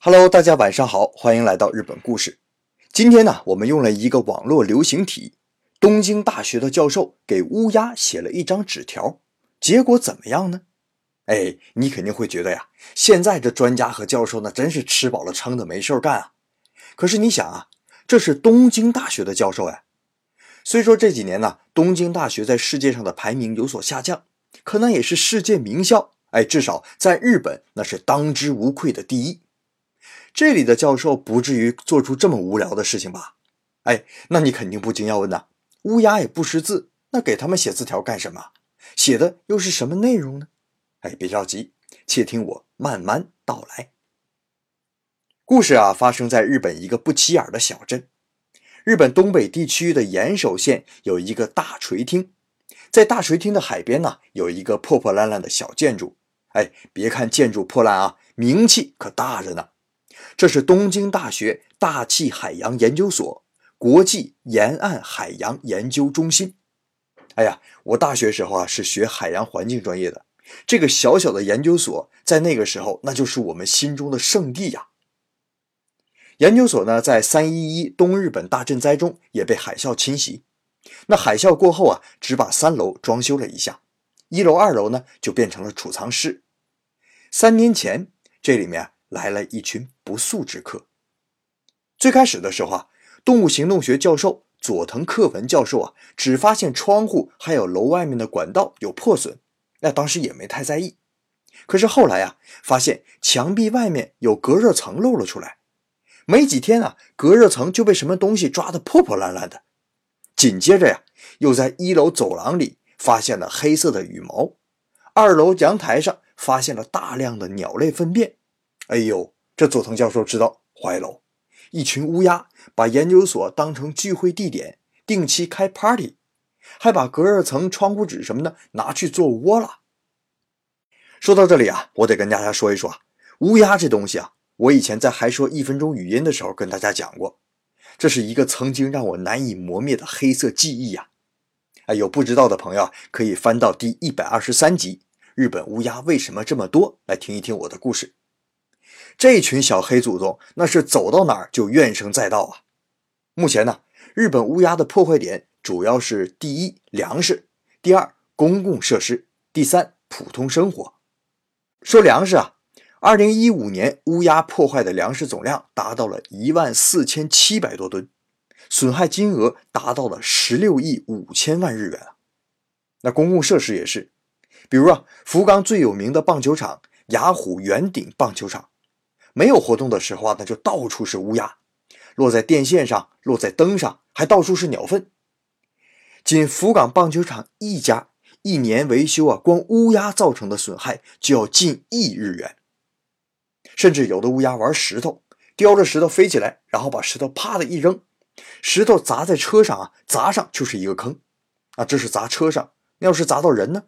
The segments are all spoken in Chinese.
Hello，大家晚上好，欢迎来到日本故事。今天呢，我们用了一个网络流行体，东京大学的教授给乌鸦写了一张纸条，结果怎么样呢？哎，你肯定会觉得呀，现在这专家和教授那真是吃饱了撑的没事干啊。可是你想啊，这是东京大学的教授呀。虽说这几年呢，东京大学在世界上的排名有所下降，可那也是世界名校，哎，至少在日本那是当之无愧的第一。这里的教授不至于做出这么无聊的事情吧？哎，那你肯定不禁要问呐，乌鸦也不识字，那给他们写字条干什么？写的又是什么内容呢？哎，别着急，且听我慢慢道来。故事啊，发生在日本一个不起眼的小镇。日本东北地区的岩手县有一个大垂町，在大垂町的海边呢，有一个破破烂烂的小建筑。哎，别看建筑破烂啊，名气可大着呢。这是东京大学大气海洋研究所国际沿岸海洋研究中心。哎呀，我大学时候啊是学海洋环境专业的。这个小小的研究所，在那个时候，那就是我们心中的圣地呀。研究所呢，在三一一东日本大震灾中也被海啸侵袭。那海啸过后啊，只把三楼装修了一下，一楼、二楼呢就变成了储藏室。三年前，这里面来了一群不速之客。最开始的时候啊，动物行动学教授佐藤克文教授啊，只发现窗户还有楼外面的管道有破损。那当时也没太在意，可是后来呀，发现墙壁外面有隔热层露了出来，没几天啊，隔热层就被什么东西抓得破破烂烂的。紧接着呀，又在一楼走廊里发现了黑色的羽毛，二楼阳台上发现了大量的鸟类粪便。哎呦，这佐藤教授知道坏喽，一群乌鸦把研究所当成聚会地点，定期开 party。还把隔热层、窗户纸什么的拿去做窝了。说到这里啊，我得跟大家说一说啊，乌鸦这东西啊，我以前在还说一分钟语音的时候跟大家讲过，这是一个曾经让我难以磨灭的黑色记忆呀。哎，有不知道的朋友可以翻到第一百二十三集《日本乌鸦为什么这么多》来听一听我的故事。这群小黑祖宗那是走到哪儿就怨声载道啊。目前呢，日本乌鸦的破坏点。主要是第一粮食，第二公共设施，第三普通生活。说粮食啊，二零一五年乌鸦破坏的粮食总量达到了一万四千七百多吨，损害金额达到了十六亿五千万日元啊。那公共设施也是，比如啊，福冈最有名的棒球场雅虎圆顶棒球场，没有活动的时候啊，那就到处是乌鸦，落在电线上，落在灯上，还到处是鸟粪。仅福冈棒球场一家一年维修啊，光乌鸦造成的损害就要近亿日元。甚至有的乌鸦玩石头，叼着石头飞起来，然后把石头啪的一扔，石头砸在车上啊，砸上就是一个坑啊。这是砸车上，那要是砸到人呢？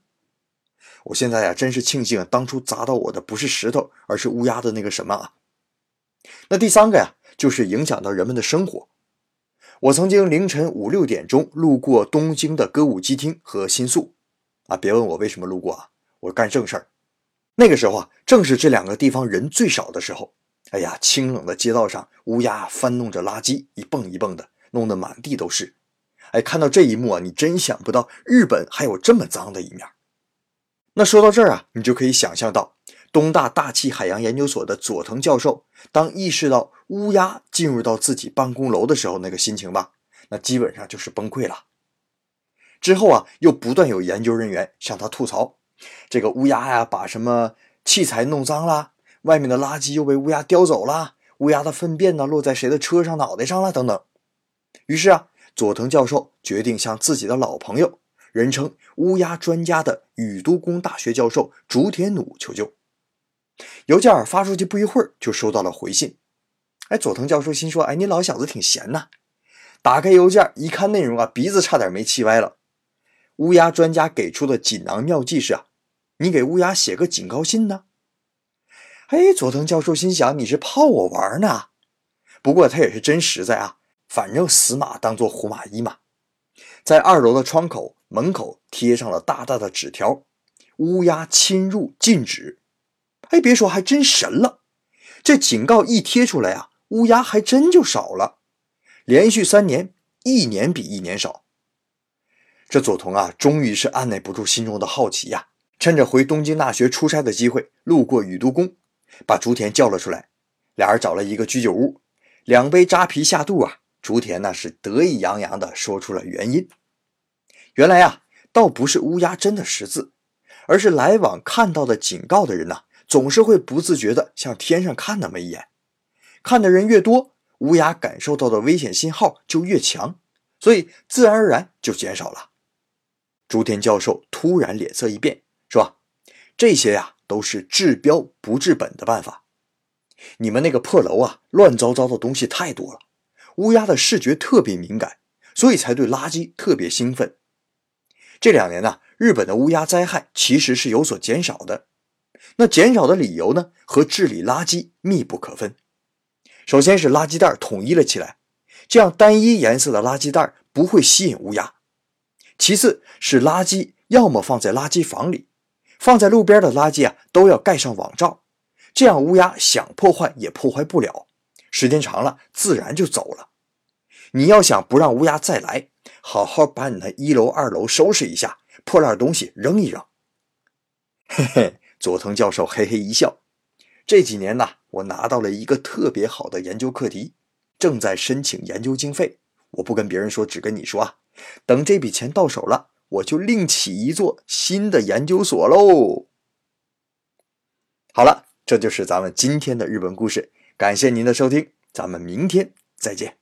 我现在呀，真是庆幸当初砸到我的不是石头，而是乌鸦的那个什么啊。那第三个呀，就是影响到人们的生活。我曾经凌晨五六点钟路过东京的歌舞伎町和新宿，啊，别问我为什么路过啊，我干正事儿。那个时候啊，正是这两个地方人最少的时候。哎呀，清冷的街道上，乌鸦翻弄着垃圾，一蹦一蹦的，弄得满地都是。哎，看到这一幕啊，你真想不到日本还有这么脏的一面。那说到这儿啊，你就可以想象到。东大大气海洋研究所的佐藤教授，当意识到乌鸦进入到自己办公楼的时候，那个心情吧，那基本上就是崩溃了。之后啊，又不断有研究人员向他吐槽，这个乌鸦呀，把什么器材弄脏了，外面的垃圾又被乌鸦叼走了，乌鸦的粪便呢，落在谁的车上、脑袋上了，等等。于是啊，佐藤教授决定向自己的老朋友，人称“乌鸦专家”的宇都宫大学教授竹田努求救。邮件发出去不一会儿，就收到了回信。哎，佐藤教授心说：“哎，你老小子挺闲呐！”打开邮件一看，内容啊，鼻子差点没气歪了。乌鸦专家给出的锦囊妙计是啊，你给乌鸦写个警告信呢。哎，佐藤教授心想：“你是泡我玩呢？”不过他也是真实在啊，反正死马当做活马医嘛。在二楼的窗口门口贴上了大大的纸条：“乌鸦侵入禁止。”哎，别说，还真神了！这警告一贴出来啊，乌鸦还真就少了，连续三年，一年比一年少。这佐藤啊，终于是按耐不住心中的好奇呀，趁着回东京大学出差的机会，路过宇都宫，把竹田叫了出来。俩人找了一个居酒屋，两杯扎啤下肚啊，竹田那是得意洋洋地说出了原因。原来啊，倒不是乌鸦真的识字，而是来往看到的警告的人呐，总是会不自觉地向天上看那么一眼。看的人越多，乌鸦感受到的危险信号就越强，所以自然而然就减少了。朱田教授突然脸色一变，说：“这些呀，都是治标不治本的办法。你们那个破楼啊，乱糟糟的东西太多了。乌鸦的视觉特别敏感，所以才对垃圾特别兴奋。这两年呢，日本的乌鸦灾害其实是有所减少的。那减少的理由呢，和治理垃圾密不可分。首先是垃圾袋统一了起来，这样单一颜色的垃圾袋不会吸引乌鸦。”其次是垃圾，要么放在垃圾房里，放在路边的垃圾啊都要盖上网罩，这样乌鸦想破坏也破坏不了，时间长了自然就走了。你要想不让乌鸦再来，好好把你那一楼、二楼收拾一下，破烂东西扔一扔。嘿嘿，佐藤教授嘿嘿一笑。这几年呢，我拿到了一个特别好的研究课题，正在申请研究经费。我不跟别人说，只跟你说啊。等这笔钱到手了，我就另起一座新的研究所喽。好了，这就是咱们今天的日本故事，感谢您的收听，咱们明天再见。